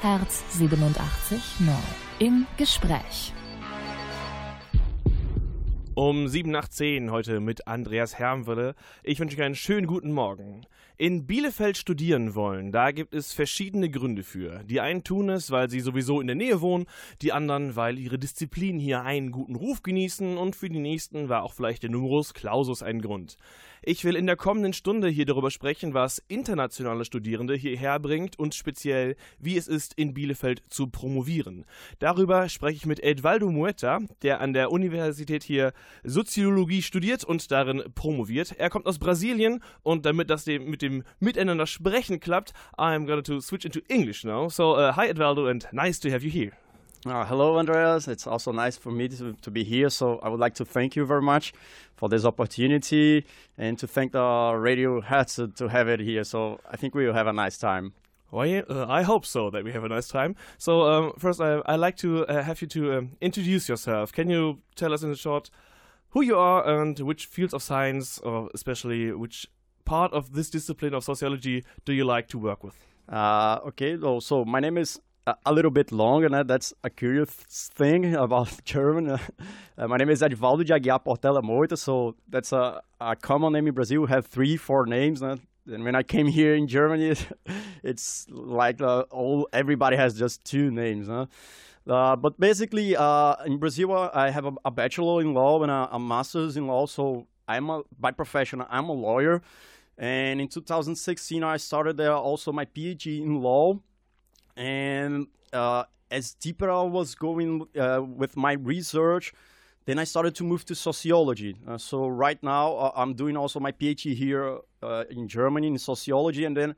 Herz 87 neu. Im Gespräch. Um 7 nach 10 heute mit Andreas Hermwille. Ich wünsche euch einen schönen guten Morgen. In Bielefeld studieren wollen, da gibt es verschiedene Gründe für. Die einen tun es, weil sie sowieso in der Nähe wohnen, die anderen, weil ihre Disziplin hier einen guten Ruf genießen und für die nächsten war auch vielleicht der Numerus Clausus ein Grund. Ich will in der kommenden Stunde hier darüber sprechen, was internationale Studierende hierher bringt und speziell, wie es ist, in Bielefeld zu promovieren. Darüber spreche ich mit Edvaldo Mueta, der an der Universität hier Soziologie studiert und darin promoviert. Er kommt aus Brasilien und damit das mit dem Miteinander sprechen klappt, I'm going to switch into English now. So, uh, hi Edvaldo and nice to have you here. Uh, hello, Andreas. It's also nice for me to, to be here. So I would like to thank you very much for this opportunity and to thank the Radio Hertz to, to have it here. So I think we will have a nice time. Well, yeah, uh, I hope so that we have a nice time. So um, first, I, I like to uh, have you to um, introduce yourself. Can you tell us in a short who you are and which fields of science, or especially which part of this discipline of sociology, do you like to work with? Uh, okay, so my name is a little bit long, and that's a curious thing about German. Uh, my name is Edvaldo de Aguiar Portela Moita, so that's a, a, common name in Brazil. We have three, four names. And when I came here in Germany, it's like uh, all everybody has just two names. Uh, but basically, uh, in Brazil, uh, I have a, a, bachelor in law and a, a master's in law. So I'm a, by profession, I'm a lawyer. And in 2016, I started also my PhD in law and uh, as deeper I was going uh, with my research, then I started to move to sociology. Uh, so right now uh, I'm doing also my PhD here uh, in Germany in sociology, and then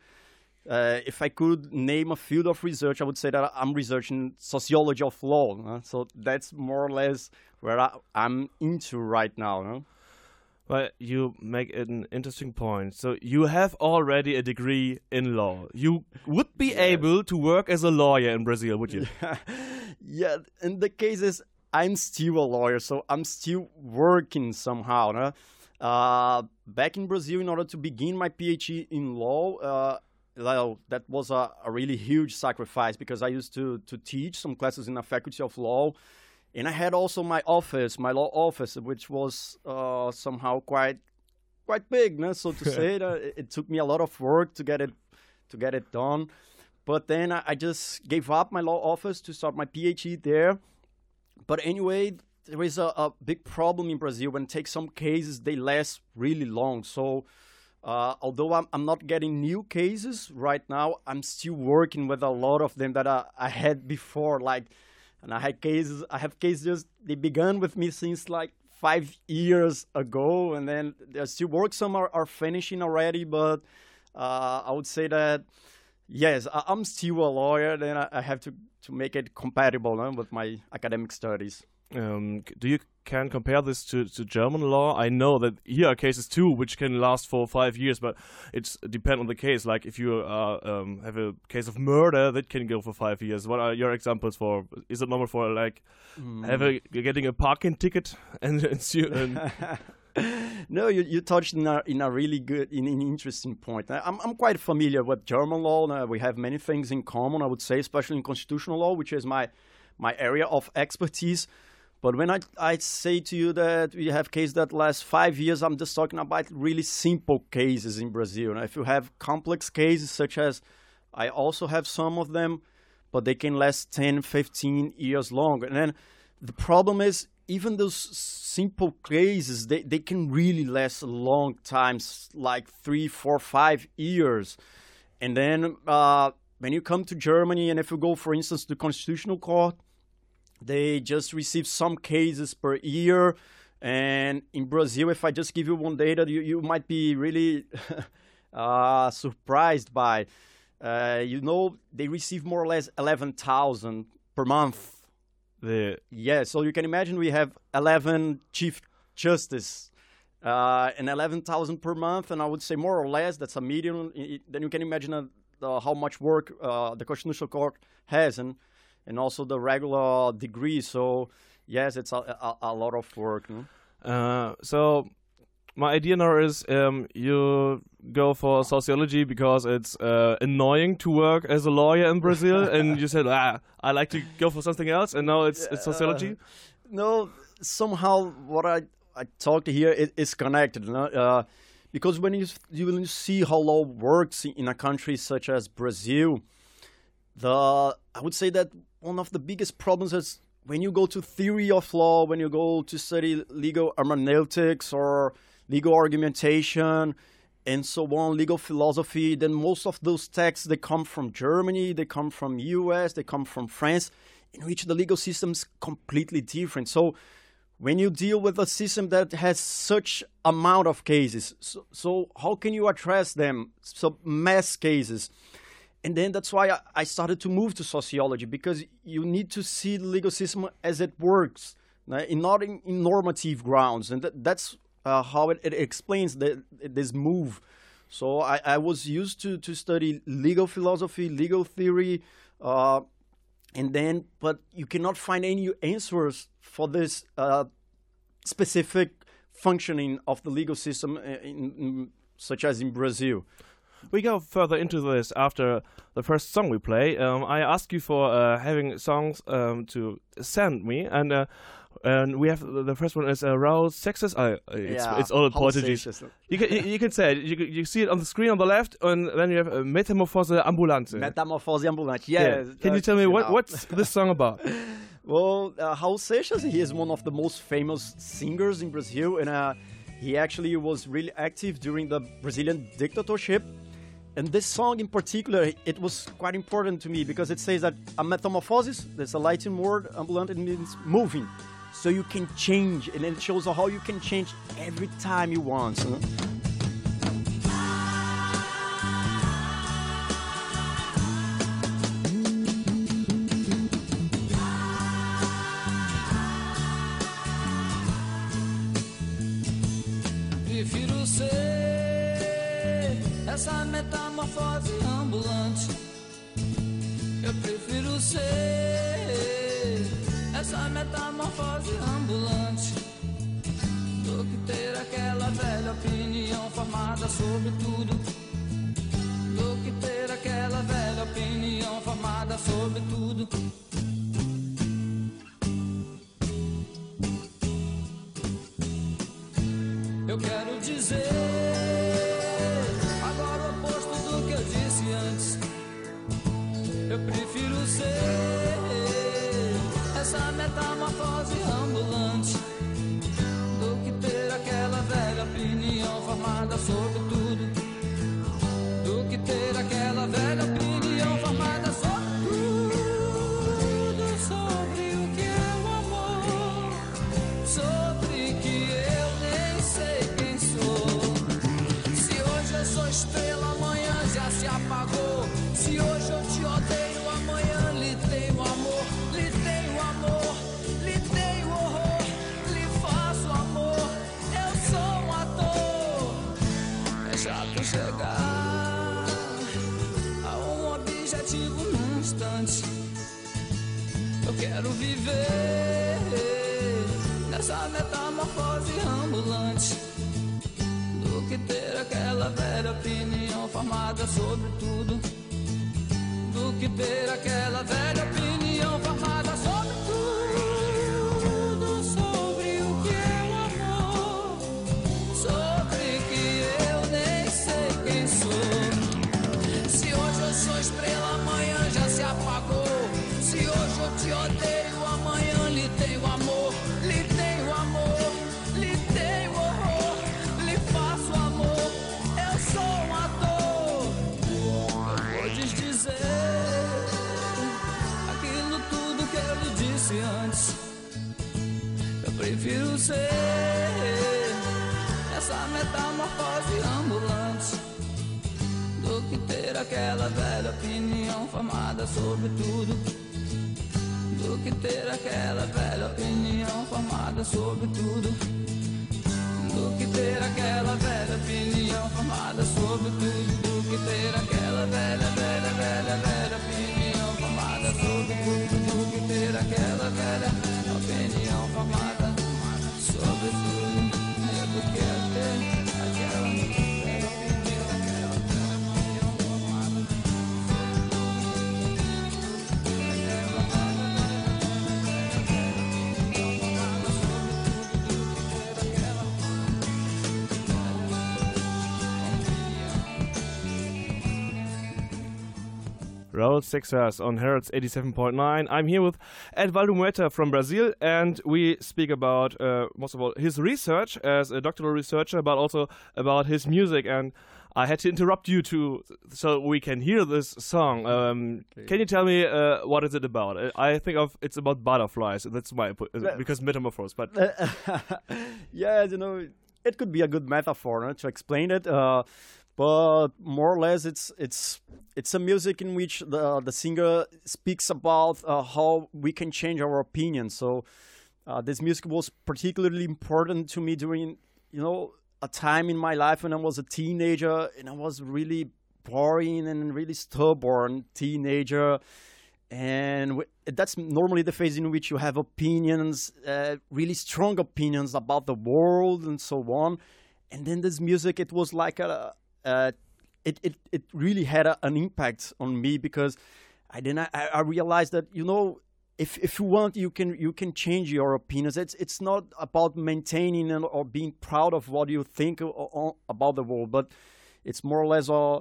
uh, if I could name a field of research, I would say that I'm researching sociology of law. so that's more or less where I, am into right now. But you make an interesting point. So you have already a degree in law. You would be able to work as a lawyer in Brazil, would you? Yeah. yeah. In the case is, I'm still a lawyer, so I'm still working somehow. No? Uh, back in Brazil, in order to begin my PhD in law, uh, well, that was a, a, really huge sacrifice because I used to to teach some classes in a faculty of law and I had also my office, my law office, which was uh, somehow quite quite big, no? so to say. it, it, took me a lot of work to get it to get it done. But then I, I just gave up my law office to start my PhD there. But anyway, there is a, a big problem in Brazil. When take some cases, they last really long. So uh, although I'm, I'm not getting new cases right now, I'm still working with a lot of them that I, I had before, like and I had cases. I have cases. They began with me since like five years ago, and then there's still work. Some are, are finishing already, but uh, I would say that yes, I, am still a lawyer. Then I, I, have to to make it compatible with my academic studies. Um, do you can compare this to, to German law? I know that here are cases too which can last for five years, but it's depend on the case. Like if you uh, um, have a case of murder, that can go for five years. What are your examples for? Is it normal for like mm. have a, getting a parking ticket and, and no, you, you touched in a, in a really good, in an interesting point. I'm, I'm quite familiar with German law. Uh, we have many things in common, I would say, especially in constitutional law, which is my my area of expertise. But when I, I say to you that we have cases that last five years, I'm just talking about really simple cases in Brazil. And if you have complex cases, such as I also have some of them, but they can last 10, 15 years long. And then the problem is, even those simple cases, they, they can really last a long time, like three, four, five years. And then uh, when you come to Germany, and if you go, for instance, to the Constitutional Court, they just receive some cases per year. And in Brazil, if I just give you one data, you, you might be really uh, surprised by. Uh, you know, they receive more or less 11,000 per month. The yeah, so you can imagine we have 11 chief justice uh, and 11,000 per month, and I would say more or less that's a median. Then you can imagine uh, how much work uh, the Constitutional Court has, and and also the regular degree. So yes, it's a, a, a lot of work. No? Uh, so my idea now is um, you go for sociology because it's uh, annoying to work as a lawyer in Brazil, and you said, ah, I like to go for something else, and now it's, it's sociology. Uh, no, somehow what I I talked here is, is connected. No? Uh, because when you you see how law works in a country such as Brazil, the I would say that one of the biggest problems is when you go to theory of law, when you go to study legal hermeneutics or legal argumentation and so on, legal philosophy, then most of those texts they come from Germany, they come from US, they come from France, in which the legal system is completely different. So when you deal with a system that has such amount of cases, so, so how can you address them? So mass cases and then that's why I started to move to sociology because you need to see the legal system as it works, not in, in normative grounds, and that, that's uh, how it, it, explains the, this move. So I, I, was used to to study legal philosophy, legal theory, uh, and then but you cannot find any answers for this uh, specific functioning of the legal system uh, in, in, such as in Brazil. We go further into this after the first song we play. Um, I ask you for uh, having songs um, to send me, and uh, and we have the first one is uh, Raul Seixas. Uh, it's, yeah, it's all Portuguese. You can you, you, can say it. You, you see it on the screen on the left, and then you have uh, Metamorphose Ambulante. Metamorphose Ambulante. Yeah. yeah. Can you tell me what, what's this song about? well, uh, Raul Seixas, he is one of the most famous singers in Brazil, and uh, he actually was really active during the Brazilian dictatorship. And this song in particular, it was quite important to me because it says that a metamorphosis, there's a Latin word, ambulant, it means moving. So you can change, and it shows how you can change every time you want. Sobre tudo do que ter aquela velha opinião formada sobre tudo. Antes. Eu prefiro ser essa metamorfose ambulante do que ter aquela velha opinião formada sobre tudo do que ter aquela velha opinião formada sobre tudo. Do que ter aquela velha opinião formada sobre tudo. Do que ter aquela velha, velha, velha, velha sobre tudo. Do que ter aquela velha opinião formada sobre tudo. É do que Raul Seixas on Hertz 87.9. I'm here with Edvaldo Moita from Brazil, and we speak about, uh, most of all, his research as a doctoral researcher, but also about his music. And I had to interrupt you to so we can hear this song. Um, okay. Can you tell me uh, what is it about? I think of it's about butterflies. That's my because metamorphose. But yeah, you know, it could be a good metaphor no, to explain it. Uh, but more or less it's it's it's a music in which the the singer speaks about uh, how we can change our opinion. So uh, this music was particularly important to me during you know a time in my life when i was a teenager and i was really boring and really stubborn teenager. And that's normally the phase in which you have opinions uh, really strong opinions about the world and so on. And then this music it was like a uh, it, it, it really had a, an impact on me because I then I, I realized that you know if if you want you can you can change your opinions. It's it's not about maintaining or being proud of what you think about the world, but it's more or less uh,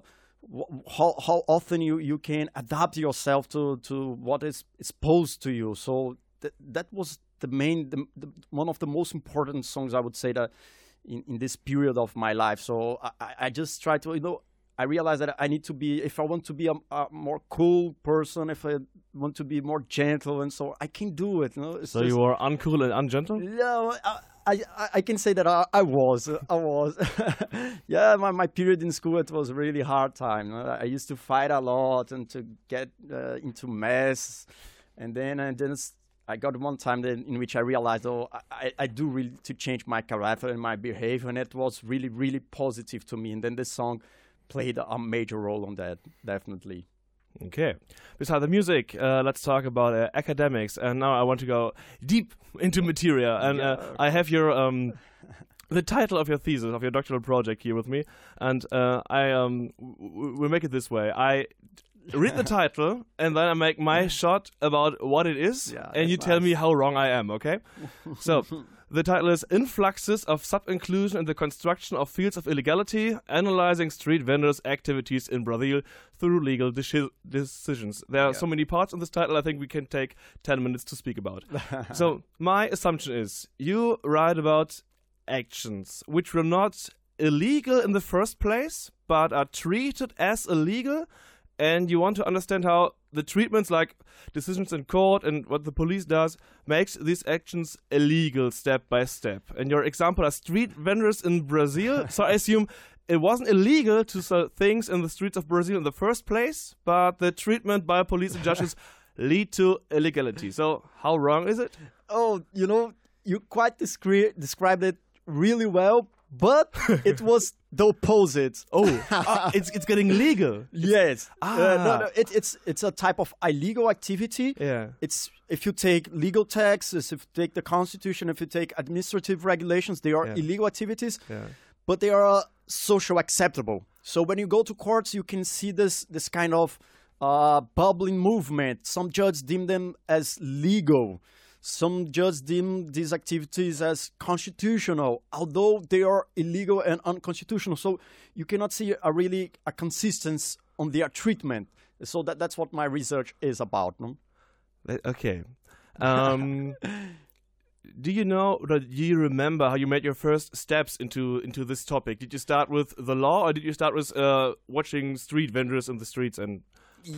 how how often you, you can adapt yourself to, to what is exposed to you. So that that was the main the, the, one of the most important songs I would say that in, in this period of my life. So I, I just try to, you know, I realize that I need to be, if I want to be a, a, more cool person, if I want to be more gentle, and so I can do it. You know? so just, you are uncool and ungentle? No, I, I, I can say that I, I was. I was. yeah, my, my period in school, it was a really hard time. I used to fight a lot and to get uh, into mess. And then, and then I got one time in which I realized, oh, I, I do really to change my character and my behavior, and it was really, really positive to me. And then this song played a major role on that, definitely. Okay. Besides the music, uh, let's talk about uh, academics. And now I want to go deep into material. And uh, I have your um, the title of your thesis of your doctoral project here with me. And uh, I um, we'll make it this way. I read the title and then I make my shot about what it is, yeah, and you nice. tell me how wrong I am. Okay? so the title is "Influxes of Sub-Inclusion in the Construction of Fields of Illegality: Analyzing Street Vendors' Activities in Brazil Through Legal deci- Decisions." There are yeah. so many parts in this title. I think we can take ten minutes to speak about. so my assumption is you write about actions which were not illegal in the first place, but are treated as illegal and you want to understand how the treatments like decisions in court and what the police does makes these actions illegal step by step. And your example are street vendors in brazil. So i assume it wasn't illegal to sell things in the streets of brazil in the first place but the treatment by police and judges lead to illegality. So how wrong is it? Oh you know you quite descri- described it really well but it was the opposite. Oh, uh, it's it's getting legal. Yes. Ah. Uh, no, no, it, it's it's a type of illegal activity. Yeah. It's if you take legal taxes, if you take the constitution, if you take administrative regulations, they are yeah. illegal activities. Yeah. But they are social acceptable. So when you go to courts, you can see this this kind of uh, bubbling movement. Some judges deem them as legal. Some judges deem these activities as constitutional, although they are illegal and unconstitutional. So you cannot see a really a consistency on their treatment. So that, that's what my research is about. No? Okay. Um, do you know or do you remember how you made your first steps into into this topic did you start with the law or did you start with uh, watching street vendors in the streets and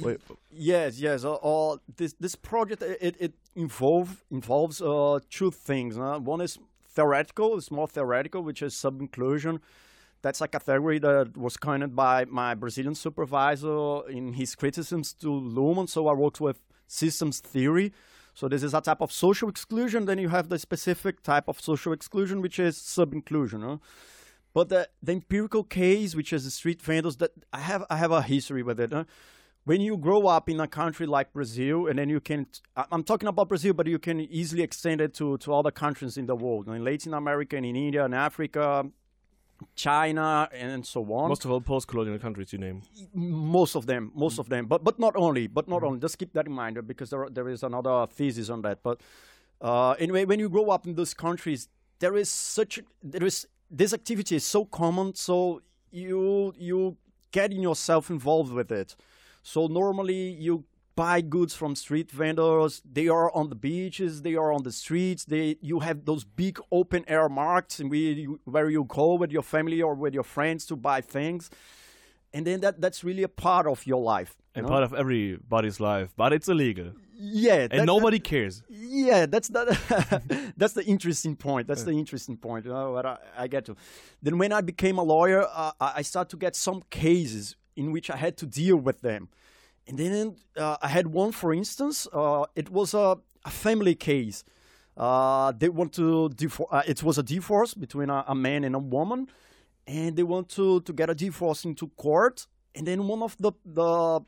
Wait. Yes, yes. Uh, uh, this this project it it involve involves uh, two things. One is theoretical. It's more theoretical, which is sub inclusion. That's a category that was coined by my Brazilian supervisor in his criticisms to Luhmann. So I worked with systems theory. So this is a type of social exclusion. Then you have the specific type of social exclusion, which is sub inclusion. Huh? But the, the empirical case, which is the street vendors, that I have I have a history with it. Huh? When you grow up in a country like Brazil, and then you can, I'm talking about Brazil, but you can easily extend it to, to other countries in the world, in Latin America, and in India, and Africa, China, and so on. Most of all post-colonial countries you name. Most of them, most mm. of them, but but not only, but not mm. only. Just keep that in mind because there there is another thesis on that. But uh, anyway, when you grow up in those countries, there is such there is this activity is so common, so you you getting yourself involved with it. So normally you buy goods from street vendors. They are on the beaches, they are on the streets. They you have those big open air markets and we, where you go with your family or with your friends to buy things. And then that that's really a part of your life. And know? part of everybody's life, but it's illegal. yeah, And that- nobody cares. yeah, that's that. that's the interesting point. That's the interesting point. You know, what I, I get to. Then when I became a lawyer, uh, I I start to get some cases in which I had to deal with them, and then uh, I had one, for instance, uh, it was a, a family case. Uh, they want to uh, It was a divorce between a, a man and a woman, and they want to to get a divorce into court. And then one of the the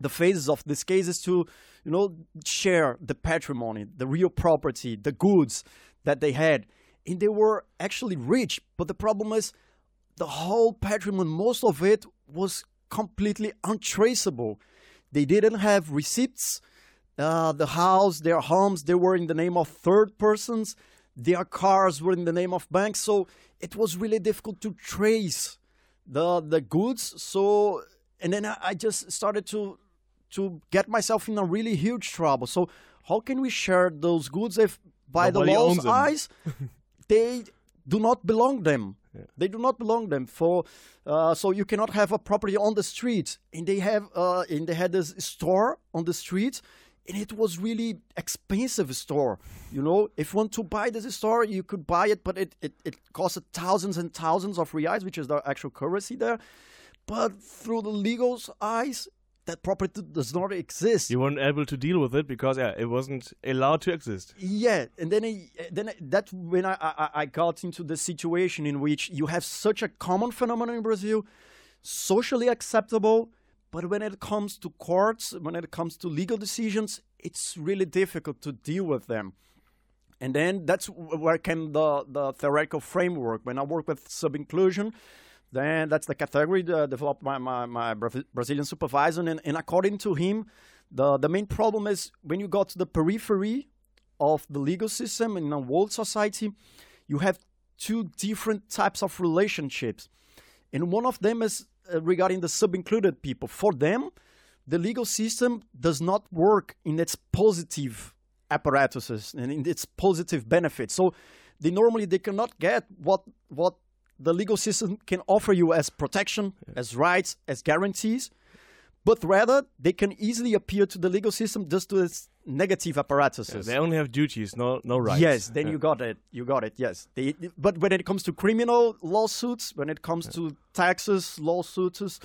the phases of this case is to you know share the patrimony the real property the goods that they had and they were actually rich but the problem is the whole patrimony most of it was completely untraceable. They didn't have receipts. Uh, the house their homes they were in the name of third persons. Their cars were in the name of banks. So it was really difficult to trace the the goods. So and then I, I just started to to get myself in a really huge trouble. So how can we share those goods if by Nobody the law's eyes they do not belong them they do not belong them for uh, so you cannot have a property on the street. And they have uh, and they had this store on the street and it was really expensive store. You know if you want to buy this store you could buy it but it, it, it costed thousands and thousands of reais which is the actual currency there. But through the legal's eyes that property does not exist You weren't able to deal with it because yeah, it wasn't allowed to exist. yeah, and then I, then I, that's when I, I I got into the situation in which you have such a common phenomenon in Brazil, socially acceptable, but when it comes to courts, when it comes to legal decisions, it's really difficult to deal with them. And then that's where came the, the theoretical framework. When I work with sub-inclusion, then that's the category uh, developed by my, my Brazilian supervisor. And, and according to him, the, the main problem is when you go to the periphery of the legal system in a world society, you have two different types of relationships. And one of them is uh, regarding the sub-included people. For them, the legal system does not work in its positive apparatuses and in its positive benefits. So they normally they cannot get what what the legal system can offer you as protection, as rights, as guarantees, but rather they can easily appeal to the legal system just to its negative apparatuses. They only have duties, no no rights. Yes, then Yeah. you got it. You got it. Yes. They, but when it comes to criminal lawsuits, when it comes to taxes, lawsuits,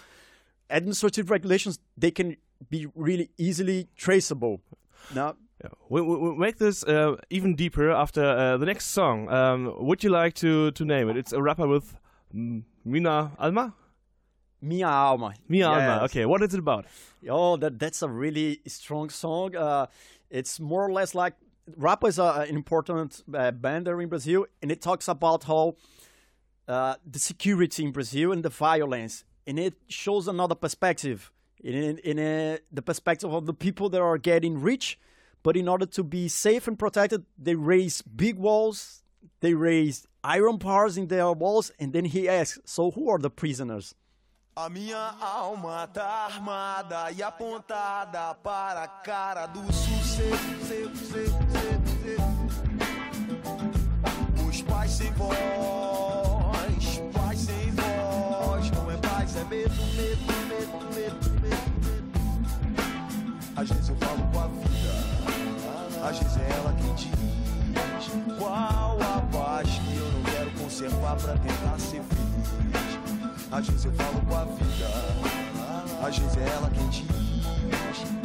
administrative regulations, they can be really easily traceable. Now, Yeah. We, we, we make this uh, even deeper after uh, the next song. Um, would you like to, to name it? It's a rapper with Mina Alma? Minha Alma. Mia Alma. Okay, what is it about? Oh, that that's a really strong song. Uh, it's more or less like rap is a, an important uh, band there in Brazil, and it talks about how uh, the security in Brazil and the violence, and it shows another perspective. In in uh, the perspective of the people that are getting rich, but in order to be safe and protected, they raise big walls, they raise iron bars in their walls, and then he asks, "So who are the prisoners?" A minha alma tá armada e apontada para a cara do seco. Os pais sem voz, pais sem voz, não é paz, é medo, medo, medo, medo, medo, medo. Às vezes eu falo com a qual a paz que eu não quero conservar pra tentar ser feliz. Às vezes eu falo com a vida, às vezes é ela quem diz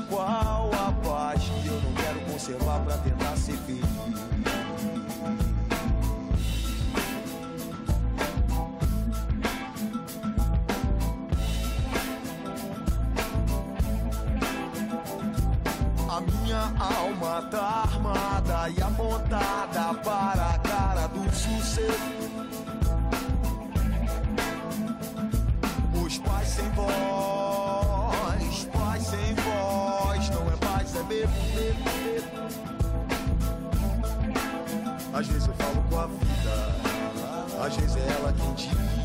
qual a paz que eu não quero conservar pra tentar ser feliz. Alma tá armada e apontada para a cara do sucesso. Os pais sem voz, pais sem voz, não é paz, é medo, medo, medo. Às vezes eu falo com a vida, às vezes é ela quem diz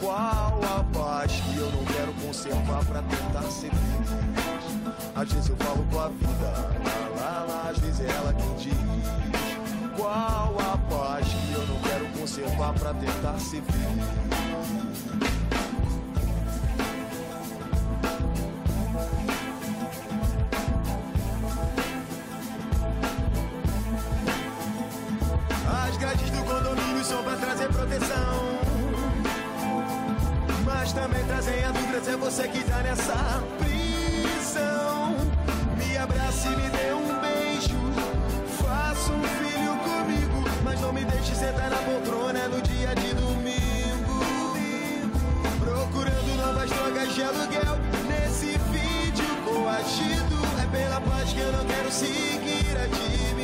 Qual a paz que eu não quero conservar pra tentar ser feliz? Às vezes eu falo com a vida, lá, lá, lá, às vezes é ela quem diz. Qual a paz que eu não quero conservar pra tentar ser feliz? Você que tá nessa prisão. Me abrace e me dê um beijo. Faça um filho comigo, mas não me deixe sentar na poltrona no dia de domingo. Procurando novas drogas de aluguel nesse vídeo coagido. É pela paz que eu não quero seguir admitindo.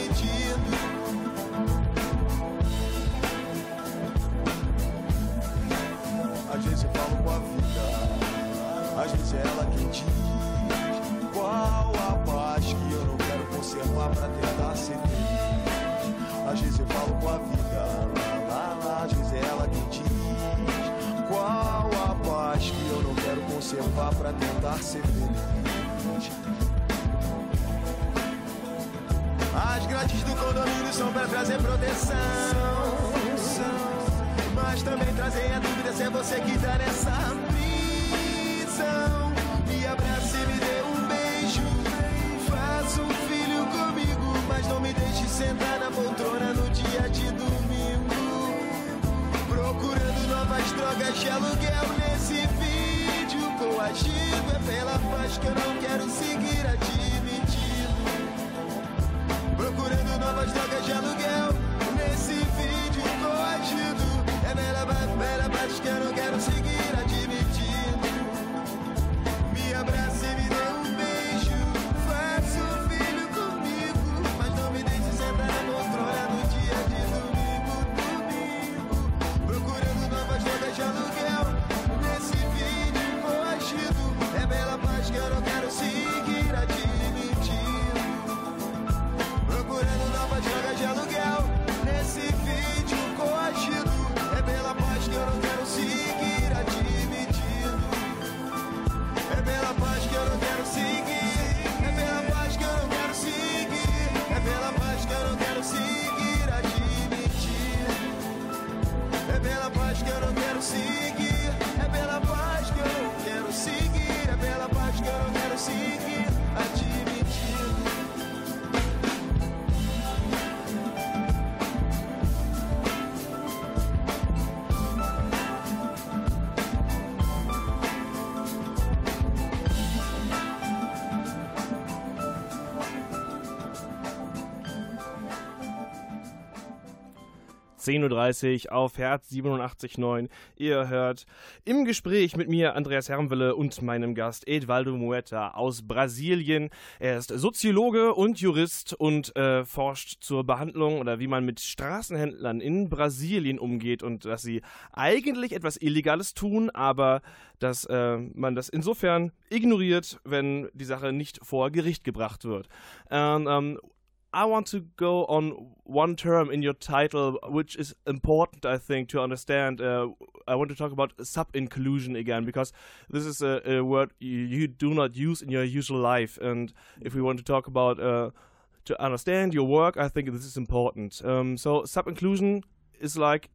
Uhr auf Herz 87.9. Ihr hört im Gespräch mit mir Andreas Hermwille und meinem Gast Edvaldo Mueta aus Brasilien. Er ist Soziologe und Jurist und äh, forscht zur Behandlung oder wie man mit Straßenhändlern in Brasilien umgeht und dass sie eigentlich etwas Illegales tun, aber dass äh, man das insofern ignoriert, wenn die Sache nicht vor Gericht gebracht wird. And, um, I want to go on one term in your title, which is important, I think, to understand. Uh, I want to talk about sub inclusion again because this is a, a word you, you do not use in your usual life. And if we want to talk about uh, to understand your work, I think this is important. Um, so sub inclusion is like,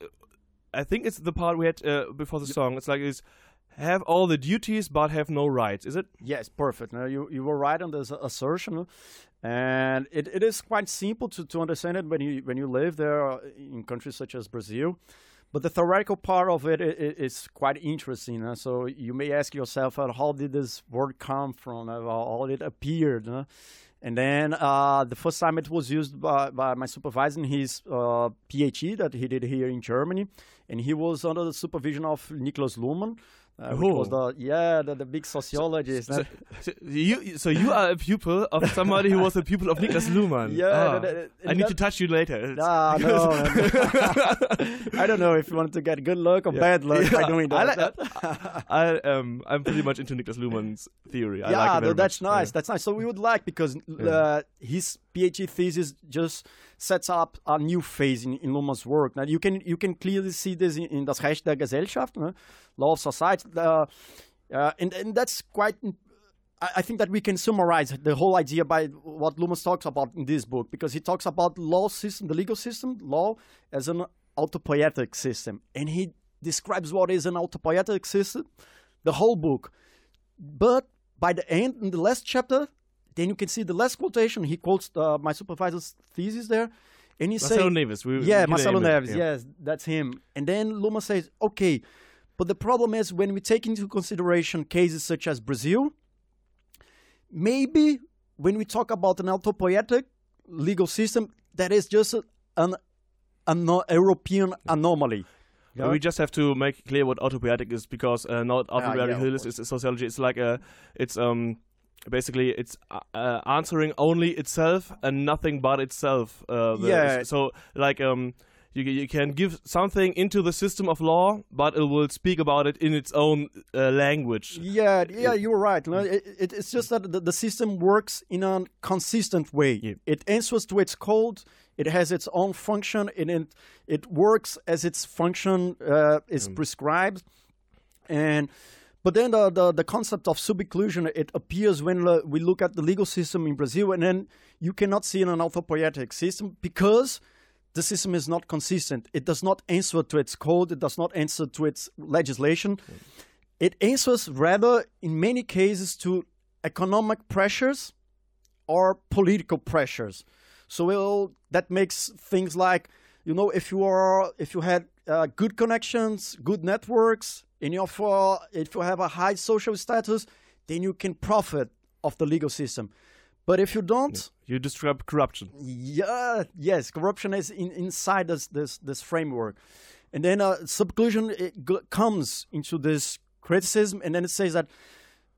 I think it's the part we had uh, before the song. It's like it's have all the duties but have no rights. Is it? Yes, perfect. Now, you, you were right on this assertion. And it, it is quite simple to, to understand it when you, when you live there uh, in countries such as Brazil. But the theoretical part of it is quite interesting. So you may ask yourself, uh, how did this word come from? Uh, How did it appeared? uh? And then uh, the first time it was used by, by my supervisor in his uh, PhD that he did here in Germany. And he was under the supervision of Niklas Luhmann, uh, which was the, yeah, the, the big sociologist. So, so you, so you are a pupil of somebody who was a pupil of Niklas Luhmann. Yeah, Ah. that- that- I need that- to touch you later. Nah, no. I don't know if you want to get good luck or bad luck by Yeah, doing I that. like- I um I'm pretty much into Niklas Luhmann's theory. I yeah, like it no, that's much. nice. Yeah. That's nice. So we would like because Yeah. uh, his PhD thesis just sets up a new phase in, in Luhmann's work. Now you can you can clearly see this in, in Das Recht der Gesellschaft, ne? Law of Society, uh, uh, and and that's quite. I I think that we can summarize the whole idea by what Luhmann talks about in this book because he talks about law system, the legal system, law as an autopoietic system, and he describes what is an autopoietic system, the whole book. But by the end, in the last chapter, then you can see the last quotation. He quotes uh, my supervisor's thesis there, and he Marcelo says, Neves. We, yeah, Marcelo Neves. yeah. Yes, that's him. And then Luhmann says, okay, but the problem is when we take into consideration cases such as Brazil, maybe when we talk about an autopoietic legal system, that is just an, an European anomaly. But We just have to make clear what autopoietic is because uh, not Ah, yeah, autopoietic is, is sociology. It's like a, it's um, basically it's uh, uh, answering only itself and nothing but itself. Uh, Yeah. So like um, you you can give something into the system of law, but it will speak about it in its own uh, language. Yeah, yeah, you're right. No, it, it, it's just that the, the system works in a consistent way. Yeah. It answers to its code. It has its own function, and it, it works as its function uh, is prescribed. And but then the, the, the concept of sub-inclusion it appears when we look at the legal system in Brazil, and then you cannot see in an autopoietic system because the system is not consistent. It does not answer to its code. It does not answer to its legislation. It answers rather, in many cases, to economic pressures or political pressures. So that makes things like, you know, if you are, if you had uh, good connections, good networks, and if you have a high social status, then you can profit of the legal system. But if you don't, You describe corruption. yeah, yes, corruption is in, inside this, this this framework, and then uh, subclusion comes into this criticism, and then it says that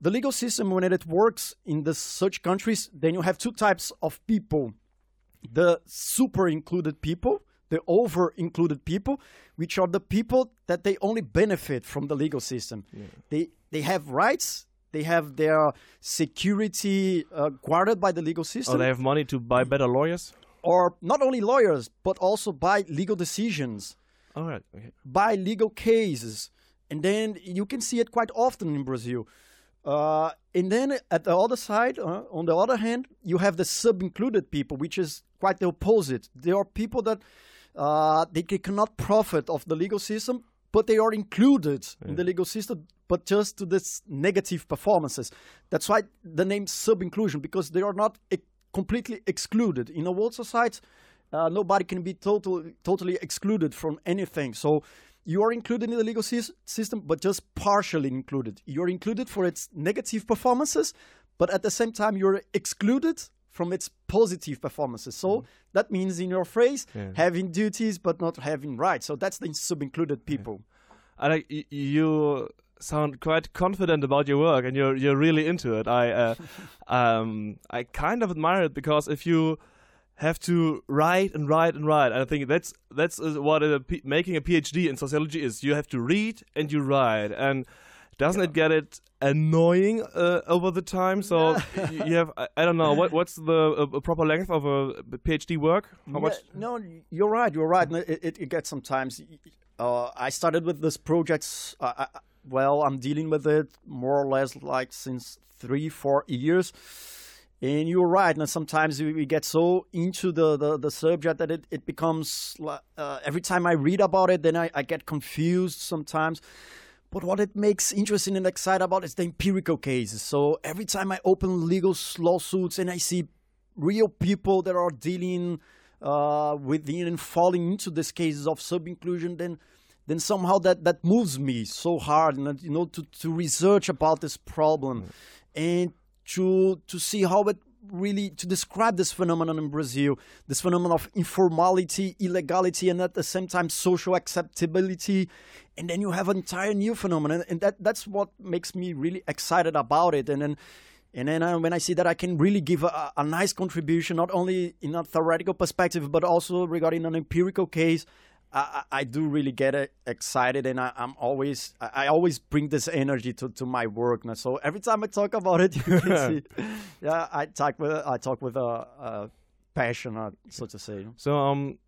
the legal system, when it works in the such countries, then you have two types of people: the super included people, the over included people, which are the people that they only benefit from the legal system. They they have rights. They have their security uh, guarded by the legal system Oh, they have money to buy better lawyers. or not only lawyers, but also buy legal decisions, All right. Okay. by legal cases. And then you can see it quite often in Brazil. Uh, and then at the other side, uh, on the other hand, you have the sub-included people, which is quite the opposite. There are people that uh, they ca- cannot profit of the legal system, but they are included in the legal system, but just to this negative performances. That's why the name sub-inclusion, because they are not e- completely excluded. In a world society, uh, nobody can be total, totally excluded from anything. So you are included in the legal sys- system, but just partially included. You're included for its negative performances, but at the same time, you're excluded from its positive performances. So that means, in your phrase, having duties but not having rights. So that's the sub-included people. I like y- you sound quite confident about your work and you're you're really into it. I uh, um I kind of admire it because if you have to write and write and write, I think that's that's what a P- making a PhD in sociology is. You have to read and you write, and doesn't it get it annoying uh, over the time? So you have I, I don't know what what's the uh, proper length of a PhD work? How much? Yeah, no, you're right. You're right. It, it, it gets sometimes. Uh, I started with this project. I, well, I'm dealing with it more or less like since three, four years. And you're right. Now, sometimes we, we get so into the, the, the subject that it, it becomes uh, every time I read about it, then I, I get confused sometimes. But what it makes interesting and exciting about is the empirical cases. So every time I open legal lawsuits and I see real people that are dealing uh, with and falling into these cases of sub-inclusion, then then somehow that, that moves me so hard, and you know, to, to research about this problem and to to see how it really to describe this phenomenon in Brazil, this phenomenon of informality, illegality, and at the same time social acceptability, and then you have an entire new phenomenon, and that that's what makes me really excited about it, and then. And then uh, when I see that I can really give a, a nice contribution, not only in a theoretical perspective, but also regarding an empirical case, I, I do really get uh, excited, and I, I'm always I always bring this energy to, to my work. Now. So every time I talk about it, you can see, yeah, I talk with I talk with uh, uh, passion, uh, so to say. So, um,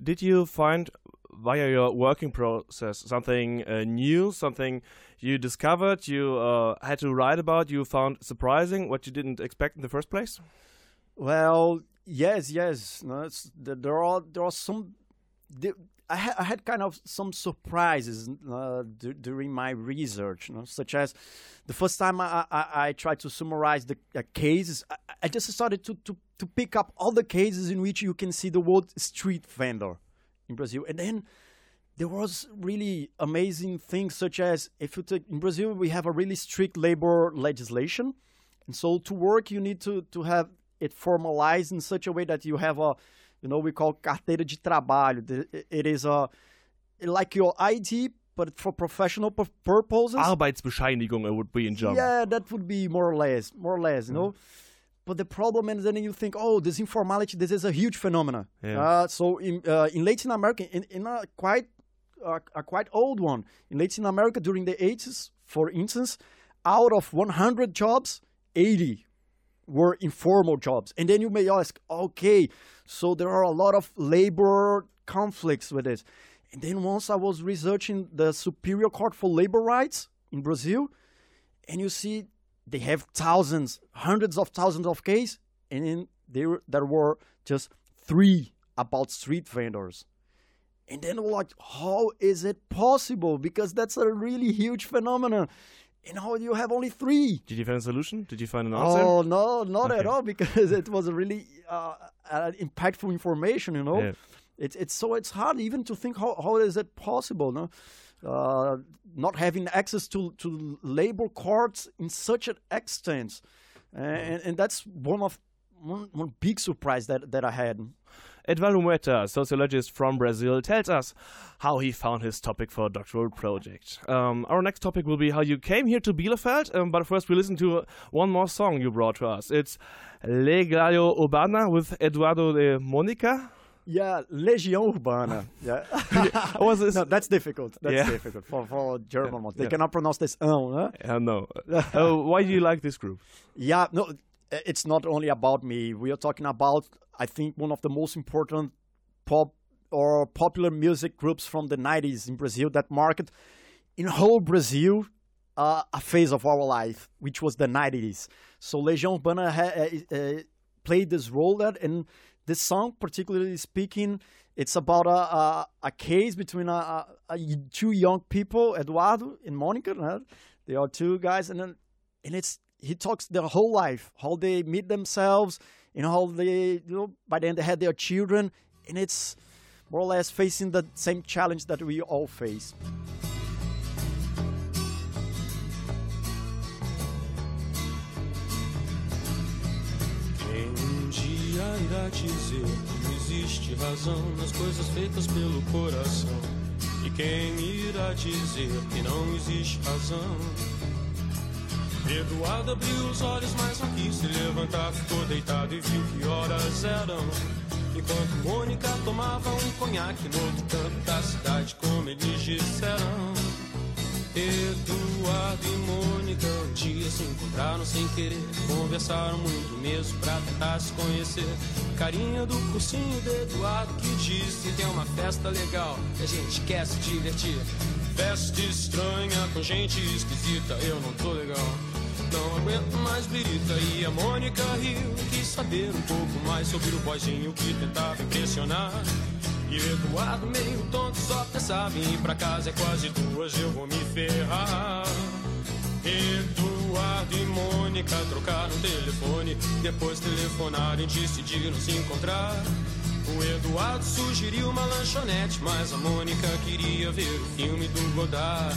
did you find via your working process something uh, new, something you discovered, you uh, had to write about, you found surprising, what you didn't expect in the first place? Well, yes, yes. No, it's, there are there are some. The- I, ha- I had kind of some surprises uh, d- during my research, you know, such as the first time I, I, I tried to summarize the uh, cases, I, just started to, to, to pick up all the cases in which you can see the word street vendor in Brazil. And then there was really amazing things such as if you take in Brazil we have a really strict labor legislation. And so to work you need to, to have it formalized in such a way that you have a you know we call carteira de trabalho. It is a like your ID but for professional purposes. Arbeitsbescheinigung it would be in German. Yeah, that would be more or less, more or less, you know. But the problem is then you think, oh, this informality, this is a huge phenomenon. Yeah. Uh, so in uh, in Latin America, in, in a quite uh, a quite old one, in Latin America during the 80s, for instance, out of 100 jobs, 80 were informal jobs. And then you may ask, okay, so there are a lot of labor conflicts with this. And then once I was researching the Superior Court for Labor Rights in Brazil, and you see they have thousands, hundreds of thousands of cases, and then there there were just three about street vendors. And then we're like, how is it possible? Because that's a really huge phenomenon. And how do you have only three? Did you find a solution? Did you find an answer? Oh no, not at all, because it was a really uh, uh, impactful information. You know, Yeah. it's it's so it's hard even to think how how is it possible, no? Uh, not having access to to labor courts in such an extent, and and that's one of one, one big surprise that that I had. Edvaldo Moita, sociologist from Brazil, tells us how he found his topic for a doctoral project. Um, our next topic will be how you came here to Bielefeld, um, but first we listen to one more song you brought to us. It's Legião Urbana with Eduardo de Monica. Yeah, Legião Urbana. Yeah, Was this? no, that's difficult. That's Yeah. difficult for for German ones. They yeah. cannot pronounce this. Huh? Uh, no. uh, why do you like this group? Yeah, no, it's not only about me. We are talking about, I think, one of the most important pop or popular music groups from the 90s in Brazil that marked in whole Brazil uh, a phase of our life, which was the 90s. So Legião Urbana uh, uh, played this role that, and this song, particularly speaking, it's about a, a, a case between a, a, two young people, Eduardo and Monica. Right? They are two guys, and then and it's he talks their whole life, how they meet themselves, you know, how they, you know, by then they had their children, and it's more or less facing the same challenge that we all face. Um irá dizer que existe razão nas coisas feitas pelo coração? E quem irá dizer que não existe razão? Eduardo abriu os olhos, mas não quis se levantar. Ficou deitado e viu que horas eram. Enquanto Mônica tomava um conhaque no outro canto da cidade, como eles disseram. Eduardo e Mônica um dia se encontraram sem querer. Conversaram muito mesmo pra tentar se conhecer. Carinha do cursinho de Eduardo que disse: tem uma festa legal e a gente quer se divertir. Festa estranha com gente esquisita, eu não tô legal. Não aguento mais birita e a Mônica riu. Quis saber um pouco mais sobre o boizinho que tentava impressionar. E Eduardo meio tonto só pensava em ir pra casa. É quase duas, eu vou me ferrar. Eduardo e Mônica trocaram telefone. Depois telefonaram e decidiram se encontrar. O Eduardo sugeriu uma lanchonete Mas a Mônica queria ver o filme do Godard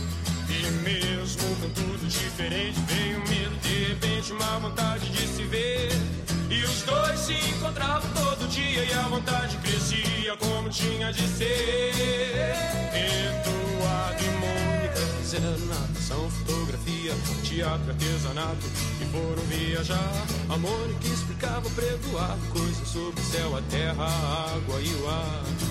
E mesmo com tudo diferente, veio medo, de repente, uma vontade de se ver. E os dois se encontravam todo dia e a vontade crescia como tinha de ser. Eduardo e Mônica fizeram natação, fotografia, teatro, artesanato e foram viajar. A Mônica explicava para Eduardo coisas sobre o céu, a terra, a água e o ar.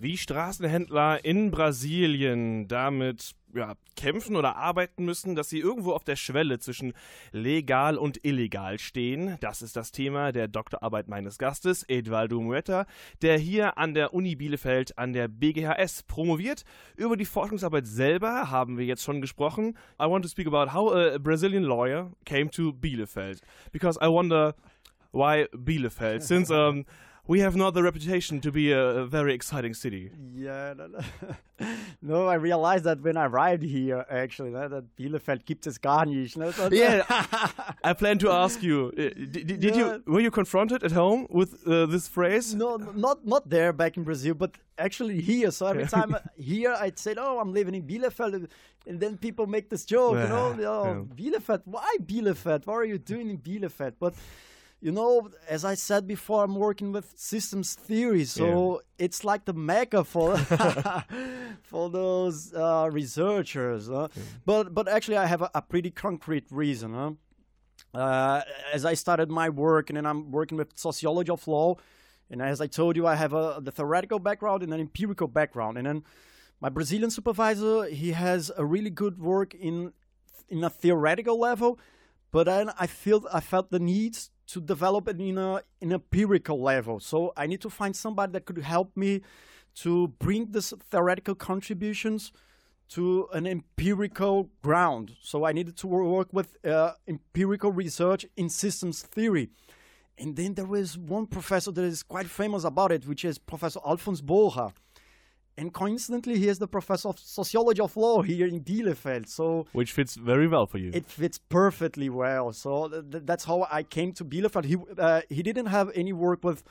Wie Straßenhändler in Brasilien damit ja, kämpfen oder arbeiten müssen, dass sie irgendwo auf der Schwelle zwischen legal und illegal stehen. Das ist das Thema der Doktorarbeit meines Gastes, Edvaldo Muetta, der hier an der Uni Bielefeld an der BGHS promoviert. Über die Forschungsarbeit selber haben wir jetzt schon gesprochen. I want to speak about how a Brazilian lawyer came to Bielefeld. Because I wonder why Bielefeld, since um, we have not the reputation to be a, a very exciting city. Yeah, no, no. no, I realized that when I arrived here, actually, that, that Bielefeld gibt es gar nicht. Ne? So- Yeah, I plan to ask you. uh, Did, did Yeah. you were you confronted at home with uh, this phrase? No, not not there back in Brazil, but actually here. So every time here I'd say, "Oh, I'm living in Bielefeld," and then people make this joke, you know, "Oh, yeah. Bielefeld? Why Bielefeld? What are you doing in Bielefeld?" But you know, as I said before, I'm working with systems theory, so it's like the mecca for for those uh, researchers. huh? But but actually, I have a, a pretty concrete reason. Huh? uh, as I started my work, and then I'm working with sociology of law. And as I told you, I have a the theoretical background and an empirical background. And then my Brazilian supervisor, he has a really good work in in a theoretical level, but then I feel I felt the need to develop it in a in empirical level. So I need to find somebody that could help me to bring this theoretical contributions to an empirical ground. So I needed to work with uh, empirical research in systems theory. And then there was one professor that is quite famous about it, which is Professor Alfons Bora. And coincidentally, he is the professor of sociology of law here in Bielefeld. So Which fits very well for you. it fits perfectly well. So th- th- that's how I came to Bielefeld. He uh, he didn't have any work with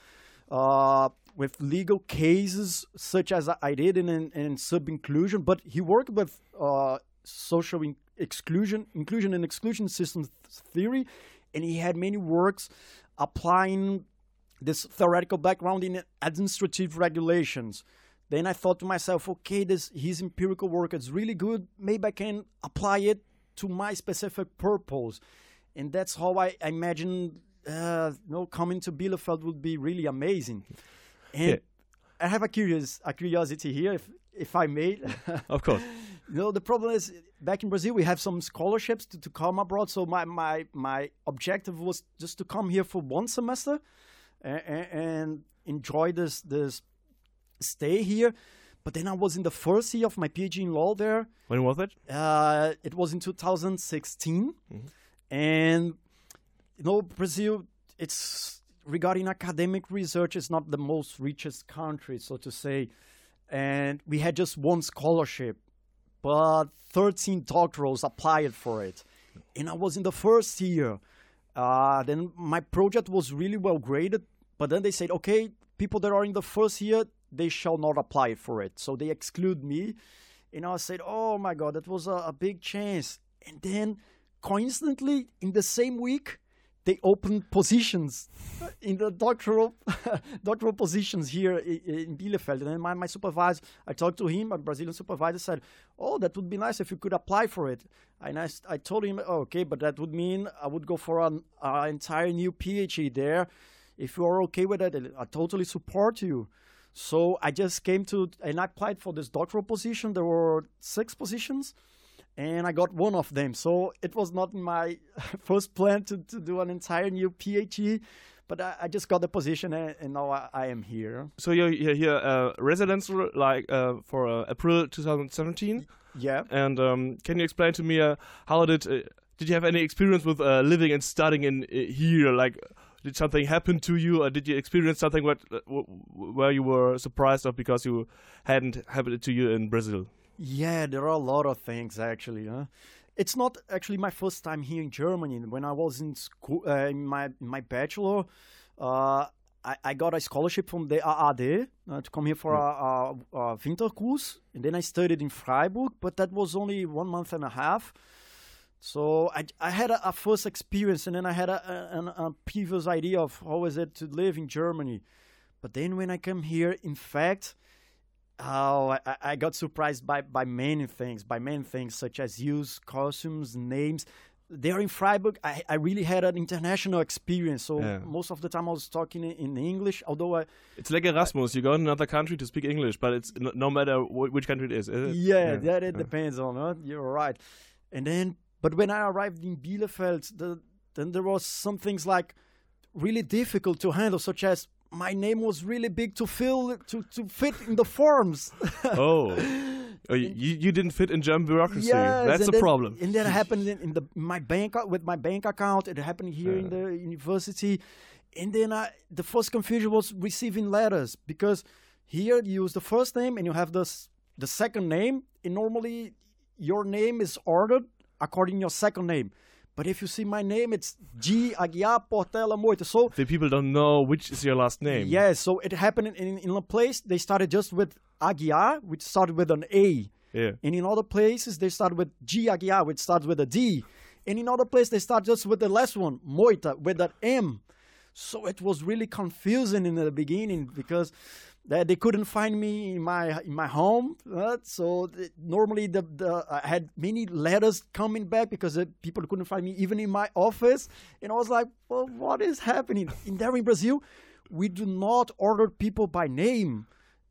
uh, with legal cases such as I did in in, in sub inclusion, but he worked with uh, social in- exclusion, inclusion and exclusion systems theory, and he had many works applying this theoretical background in administrative regulations. Then I thought to myself, okay, this his empirical work is really good. Maybe I can apply it to my specific purpose, and that's how I imagined, Uh, you know, coming to Bielefeld would be really amazing. And Yeah. I have a curious a curiosity here, if if I may. of course. No, the problem is back in Brazil, we have some scholarships to, to come abroad. So my, my my objective was just to come here for one semester and, and enjoy this this stay here. But then I was in the first year of my PhD in law there. When was it? Uh, it was in 2016, and you know Brazil. It's regarding academic research. It's not the most richest country, so to say, and we had just one scholarship, but 13 doctorals applied for it, and I was in the first year. Uh, then my project was really well graded, but then they said, okay, people that are in the first year, they shall not apply for it. So they exclude me. And I said, oh my God, that was a, a big chance. And then coincidentally, in the same week, they opened positions in the doctoral doctoral positions here in, in Bielefeld. And my, my supervisor, I talked to him, my Brazilian supervisor said, oh, that would be nice if you could apply for it. And I told him, oh, okay, but that would mean I would go for an uh, entire new PhD there. If you are okay with that, I totally support you. So I just came to and I applied for this doctoral position. There were six positions, and I got one of them. So it was not my first plan to, to do an entire new PhD, but I, I just got the position, and, and now I, I am here. So you're, you're here uh, residence like uh, for uh, April 2017. Yeah. And um, can you explain to me uh, how did uh, did you have any experience with uh, living and studying in uh, here? Like, did something happen to you, or did you experience something what uh, where you were surprised of because you hadn't happened to you in Brazil? Yeah, there are a lot of things actually. Huh? It's not actually my first time here in Germany. When I was in school, uh, in my my bachelor, uh, I, I got a scholarship from the AAD uh, to come here for a, a, a Winterkurs, and then I studied in Freiburg. But that was only one month and a half. So I, I had a, a first experience, and then I had a, a, a previous idea of how is it to live in Germany. But then when I come here, in fact, Oh, I, I- I got surprised by, by many things, by many things such as use, costumes, names. There in Freiburg, I, I really had an international experience. So Yeah. most of the time I was talking in, in English, although I, It's like Erasmus. You go in another country to speak English, but it's no, matter wh- which country it is. is it? yeah, that it yeah. depends on. Huh? You're right. And then, but when I arrived in Bielefeld, the, then there was some things like really difficult to handle, such as my name was really big to fill to, to fit in the forms. Oh, oh you, you didn't fit in German bureaucracy. Yes, That's the then- problem. And that happened in, in the my bank with my bank account. It happened here in the university, and then I, the first confusion was receiving letters because here you use the first name and you have the the second name, and normally your name is ordered according to your second name. But if you see my name, it's de Aguiar Portela Moita. So the people don't know which is your last name. yeah, so it happened in, in a place they started just with Aguiar, which started with an A. Yeah. And in other places, they start with de Aguiar, which starts with a D. And in other places, they start just with the last one, Moita, with that M. So it was really confusing in the beginning because they, they couldn't find me in my in my home. uh, so th- normally the, the I had many letters coming back because people couldn't find me even in my office. And I was like, well, what is happening? In there in Brazil, we do not order people by name.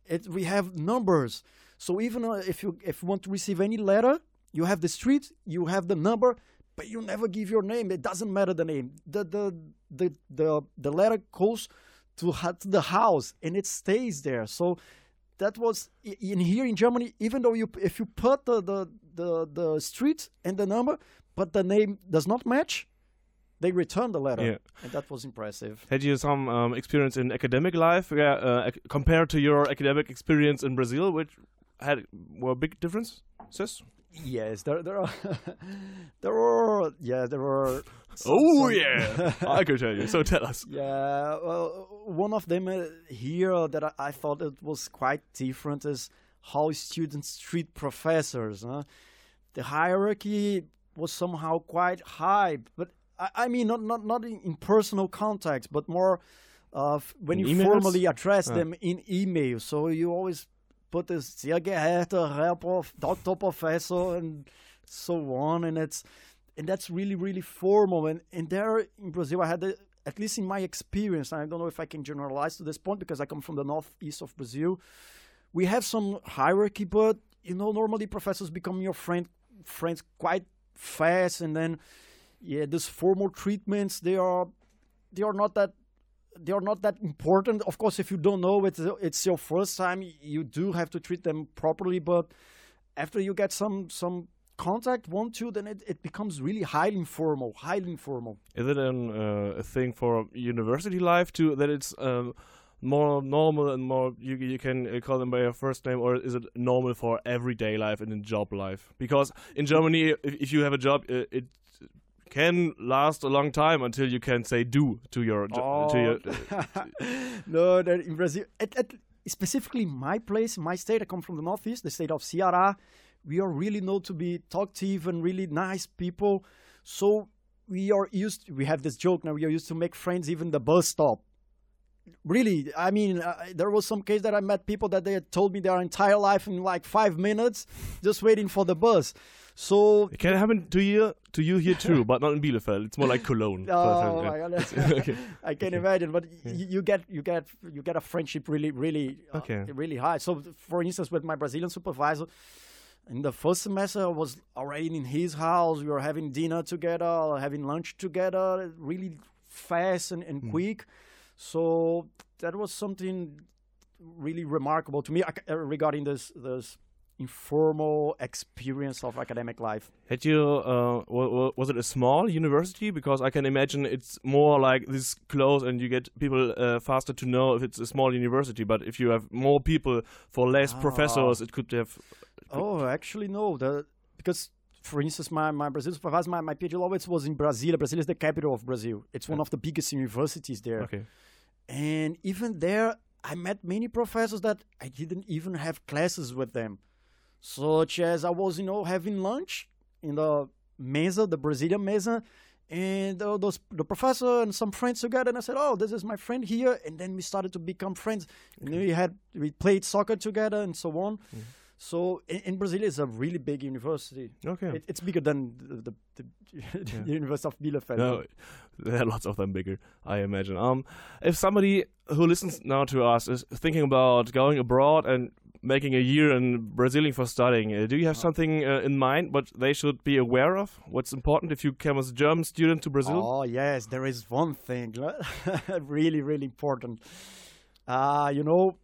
It, we have numbers. So even uh, if you if you want to receive any letter, you have the street, you have the number, but you never give your name. It doesn't matter the name. The the the the, the letter goes to, ha- to the house and it stays there. So that was in here in Germany. Even though you if you put the the the, the street and the number, but the name does not match, they return the letter, Yeah. and that was impressive. Had you some um, experience in academic life yeah, uh, compared to your academic experience in Brazil, which had were big differences? Yes, there there are there were yeah there were. Oh yeah, I could tell you. So tell us. Yeah, well, one of them uh, here that I, I thought it was quite different is how students treat professors. Huh? The hierarchy was somehow quite high, but I, I mean not not not in, in personal context, but more of when In you emails? formally address Ah. them in email. So you always put this sehr geehrter Herr Prof, Dr. Professor, and so on, and it's and that's really really formal. And and there in Brazil, I had at least in my experience, I don't know if I can generalize to this point because I come from the northeast of Brazil. We have some hierarchy, but you know, normally professors become your friend friends quite fast, and then yeah, these formal treatments they are they are not that they are not that important. Of course, if you don't know it's it's your first time, you do have to treat them properly. But after you get some some contact, one two, then it, it becomes really highly informal, highly informal. Is it an, uh, a thing for university life too that it's um, more normal and more you you can uh, call them by your first name, or is it normal for everyday life and in job life? Because in Germany, if, if you have a job, uh, it can last a long time until you can say do to your jo- to your. no, that in Brazil, at, at specifically my place, my state, I come from the northeast, the state of Ceará. We are really known to be talkative and really nice people. So we are used. We have this joke now. We are used to make friends even the bus stop. Really, I mean, uh, there was some case that I met people that they had told me their entire life in like five minutes, just waiting for the bus. So It can happen to you to you here too, but not in Bielefeld. It's more like Cologne. Oh Yeah. my god, Okay. I can imagine. But y- you get you get you get a friendship really really uh, Okay. really high. So for instance, with my Brazilian supervisor, in the first semester, I was already in his house. We were having dinner together, having lunch together, really fast and, and quick. So that was something really remarkable to me uh, regarding this this informal experience of academic life. Had you uh, wa- wa- was it a small university? Because I can imagine it's more like this close, and you get people uh, faster to know if it's a small university. But if you have more people for less professors, it could have. Oh, actually, no. The because, for instance, my my Brazil supervisor, my, my PhD it was in Brasilia. Brasilia is the capital of Brazil. It's one of the biggest universities there. Okay. And even there, I met many professors that I didn't even have classes with them. Such as I was, you know, having lunch in the mesa, the Brazilian mesa, and uh, those the professor and some friends together. And I said, "Oh, this is my friend here." And then we started to become friends. And then we had we played soccer together and so on. So in, in Brazil, it's a really big university. Okay. It, it's bigger than the, the, the, the University of Bielefeld. No, there are lots of them bigger, I imagine. Um, if somebody who listens now to us is thinking about going abroad and making a year in Brazilian for studying, uh, do you have something uh, in mind what they should be aware of? What's important if you come as a German student to Brazil? Oh yes, there is one thing really, really important. Uh, you know,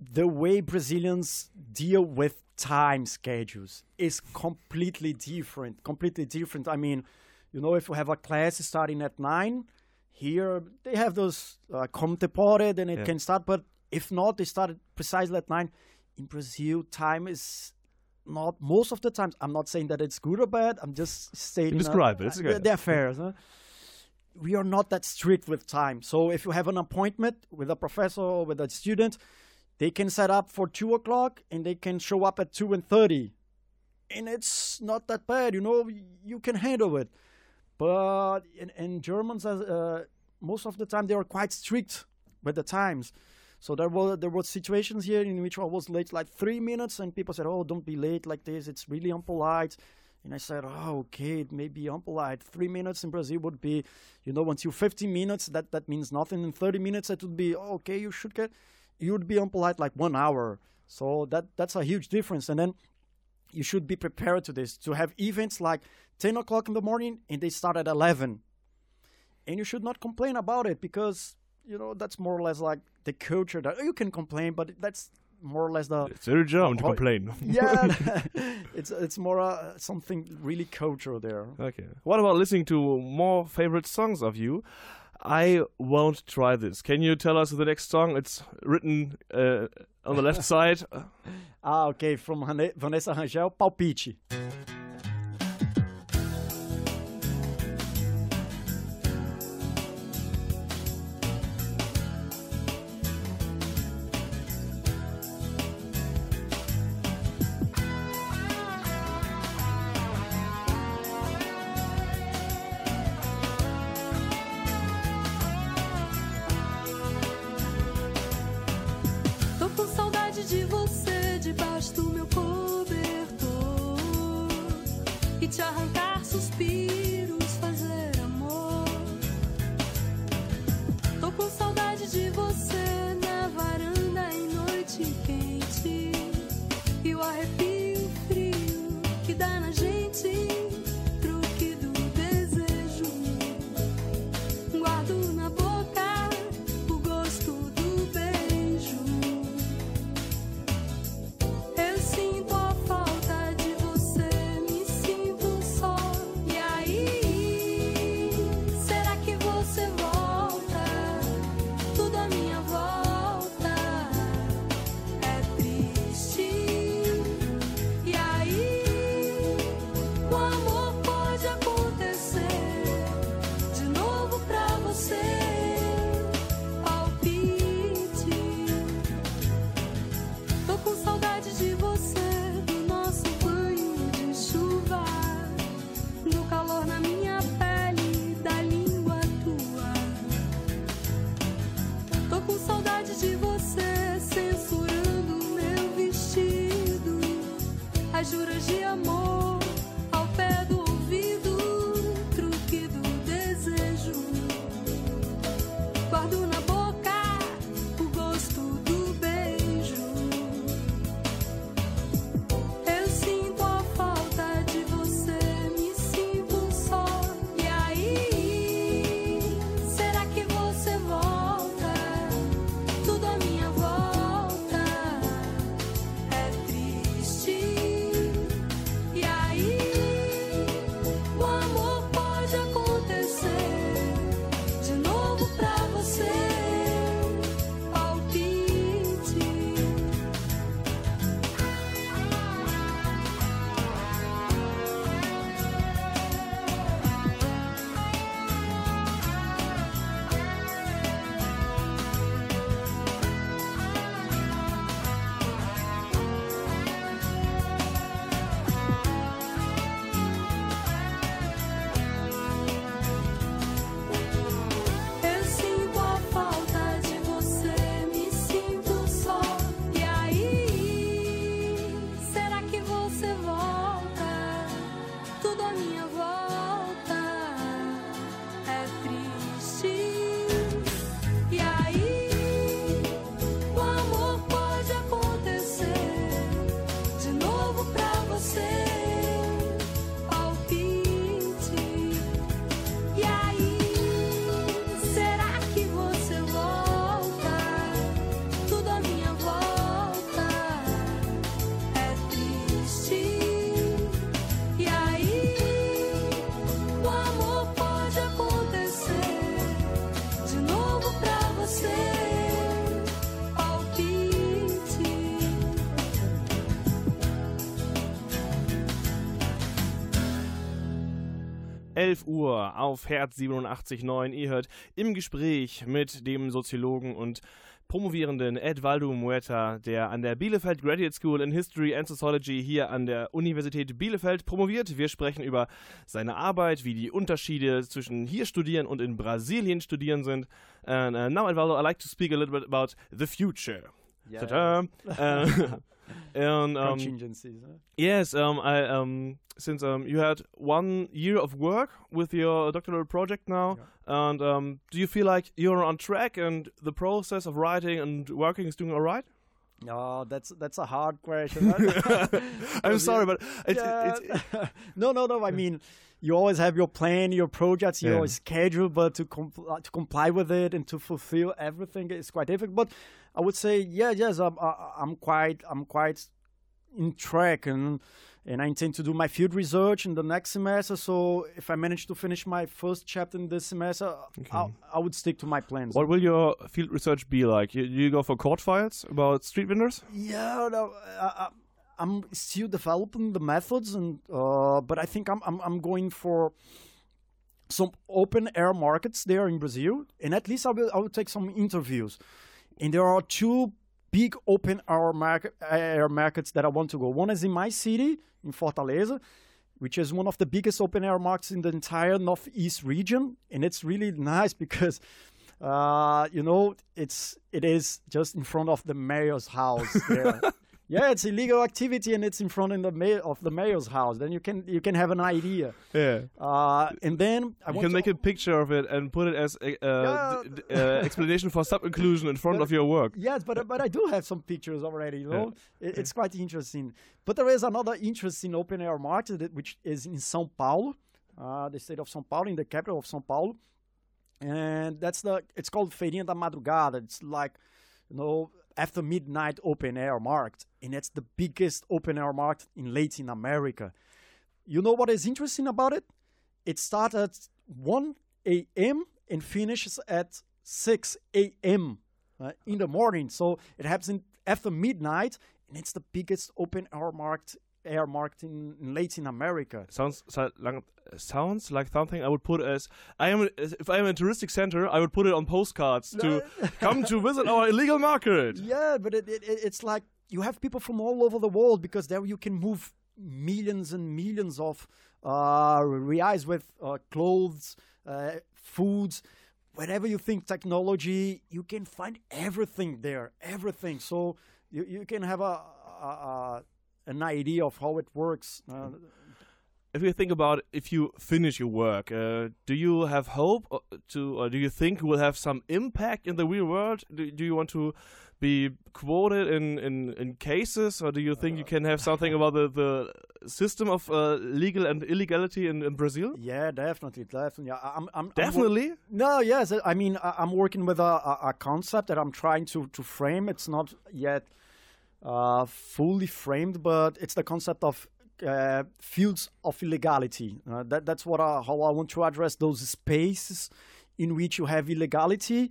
the way Brazilians deal with time schedules is completely different. Completely different. I mean, you know, if you have a class starting at nine, here they have those uh, contemporary, then it Yeah. can start. But if not, they start precisely at nine. In Brazil, time is not most of the times. I'm not saying that it's good or bad. I'm just stating. uh, describe it, it's uh, good. They're fair. huh? We are not that strict with time. So if you have an appointment with a professor or with a student, they can set up for two o'clock and they can show up at two and thirty, and it's not that bad. You know, you can handle it. But in, in Germans, uh, most of the time, they are quite strict with the times. So there were there were situations here in which I was late like three minutes, and people said, "Oh, don't be late like this. It's really unpolite." And I said, "Oh, okay, it may be unpolite. Three minutes in Brazil would be, you know, until 15 minutes. That that means nothing. In 30 minutes, it would be oh, okay. You should get, you would be unpolite like one hour. So that that's a huge difference. And then you should be prepared to this to have events like 10 o'clock in the morning and they start at 11 and you should not complain about it because you know that's more or less like the culture that you can complain but that's more or less the It's very German to Oh, complain. yeah it's it's more uh, something really cultural there Okay. What about listening to more favorite songs of you? I won't try this. Can you tell us the next song? It's written uh, on the left side. ah okay from Vanessa Rangel Palpite 11 Uhr auf Herz 87.9. Ihr hört im Gespräch mit dem Soziologen und promovierenden Edvaldo Muerta, der an der Bielefeld Graduate School in History and Sociology hier an der Universität Bielefeld promoviert. Wir sprechen über seine Arbeit, wie die Unterschiede zwischen hier studieren und in Brasilien studieren sind. And uh, now, Edvaldo, I'd like to speak a little bit about the future. Yeah. Ta-da. Uh, and um, Contingencies. huh? Yes, um, I um, since um, you had one year of work with your doctoral project now, and um, do you feel like you're on track and the process of writing and working is doing all right? Oh, that's that's a hard question. I'm sorry, but it, Yeah. it, it, no, no, no. I mean, you always have your plan, your projects, your Yeah. schedule, but to compl- to comply with it and to fulfill everything is quite difficult. But I would say, yeah, yes, I'm I'm quite I'm quite in track and. And I intend to do my field research in the next semester. So if I manage to finish my first chapter in this semester, I, I would stick to my plans. what will your field research be like? You, you go for court files about street vendors? Yeah, no, I, I'm still developing the methods, and uh, but I think I'm, I'm I'm going for some open air markets there in Brazil, and at least I will I will take some interviews. And there are two big open air market air markets that I want to go. One is in my city in Fortaleza, which is one of the biggest open air markets in the entire northeast region, and it's really nice because uh, you know, it's it is just in front of the mayor's house there. yeah, it's illegal activity and it's in front of the mayor of the mayor's house. Then you can you can have an idea. Yeah. Uh, and then I You can make a picture of it and put it as a uh, Yeah. d- uh, explanation for sub-inclusion in front of your work. Yes, but but I do have some pictures already. You know, it, it's quite interesting. But there is another interesting open air market that- which is in São Paulo, uh, the state of São Paulo, in the capital of São Paulo, and that's the. It's called Feirinha da Madrugada. It's like, you know, after midnight open air market, and it's the biggest open air market in Latin America. You know what is interesting about it? It starts at 1 a.m. and finishes at 6 a.m. uh, in the morning. So it happens in, after midnight, and it's the biggest open air market air market in, in Latin America. Sounds so- like sounds like something I would put as I am if I am a touristic center I would put it on postcards to come to visit our illegal market. Yeah, but it, it, it- it's like you have people from all over the world because there you can move millions and millions of uh, reais with uh, clothes, uh, foods, whatever you think technology, you can find everything there, everything. So you, you can have a, a, a an idea of how it works. Uh, If you think about if you finish your work, uh, do you have hope uh, to, or do you think you will have some impact in the real world? Do, do you want to be quoted in, in, in cases, or do you think you can have something about the, the system of uh, legal and illegality in, in Brazil? yeah, definitely, definitely. I'm, I'm, I'm Definitely. No, yes. I mean, I- I'm working with a, a, a concept that I'm trying to, to frame. It's not yet uh, fully framed, but it's the concept of uh, fields of illegality. Uh, that, that's what I, how I want to address those spaces in which you have illegality,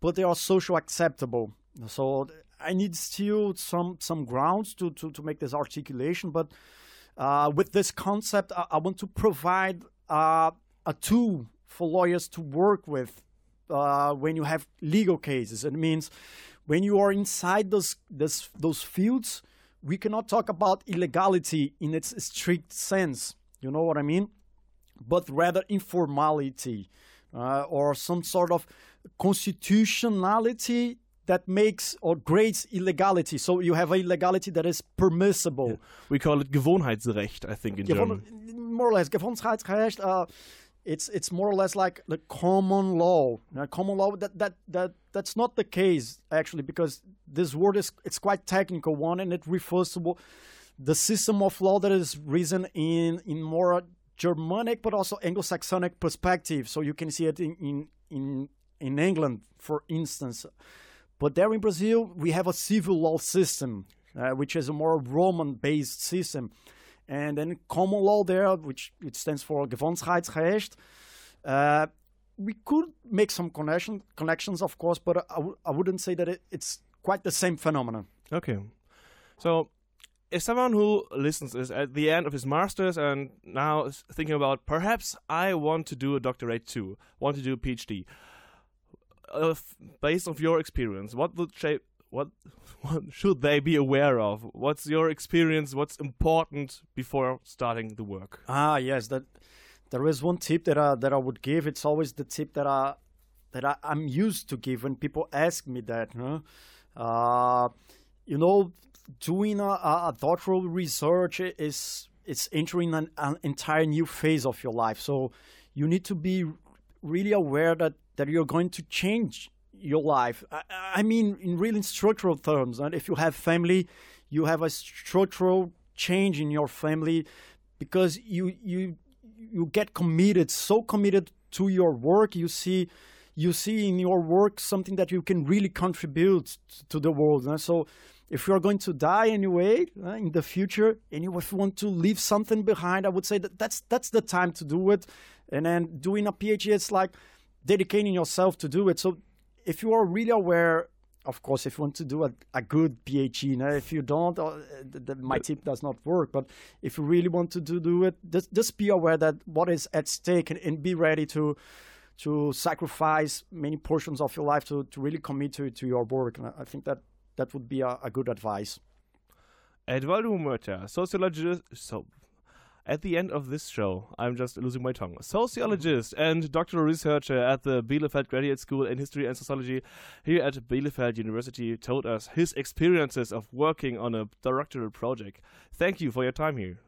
but they are social acceptable. So I need still some some grounds to, to, to make this articulation, but uh, with this concept, I, I want to provide uh, a tool for lawyers to work with uh, when you have legal cases. It means when you are inside those those, those fields, we cannot talk about illegality in its strict sense. You know what I mean? But rather informality uh, or some sort of constitutionality that makes or grades illegality. So you have a illegality that is permissible. We call it Gewohnheitsrecht, I think, in Gewon- German. more or less, Gewohnheitsrecht. Uh, it's it's more or less like the common law. Now, common law that that that that's not the case actually because this word is it's quite technical one and it refers to the system of law that is risen in in more Germanic but also Anglo-Saxonic perspective. So you can see it in in in, in England, for instance. But there in Brazil, we have a civil law system, uh, which is a more Roman-based system. And then common law there, which it stands for Gewohnheitsrecht. Uh, we could make some connection, connections, of course, but I w- I wouldn't say that it, it's quite the same phenomenon. Okay. So, if someone who listens is at the end of his master's and now is thinking about perhaps I want to do a doctorate too, want to do a PhD, uh, based on your experience, what would shape what what should they be aware of? What's your experience? What's important before starting the work? Ah, yes, that there is one tip that I that I would give. It's always the tip that I that I, I'm used to give when people ask me that. Huh? Uh, you know, doing a, a, a doctoral research is it's entering an, an entire new phase of your life. So you need to be really aware that that you're going to change your life. I, I mean, in really structural terms. And if you have family, you have a structural change in your family because you you you get committed, so committed to your work. You see you see in your work something that you can really contribute to the world. And so if you're going to die anyway uh, in the future and you you want to leave something behind, I would say that that's that's the time to do it. And then doing a PhD, it's like dedicating yourself to do it. So if you are really aware, of course, if you want to do a, a good PhD, you know, if you don't, uh, the, the, my tip does not work. But if you really want to do, do it, just, just be aware that what is at stake and, and be ready to to sacrifice many portions of your life to, to really commit to, to your work. And I think that that would be a, a good advice. Eduardo Huerta, sociologist. So, at the end of this show, I'm just losing my tongue. Sociologist and doctoral researcher at the Bielefeld Graduate School in History and Sociology here at Bielefeld University told us his experiences of working on a doctoral project. Thank you for your time here.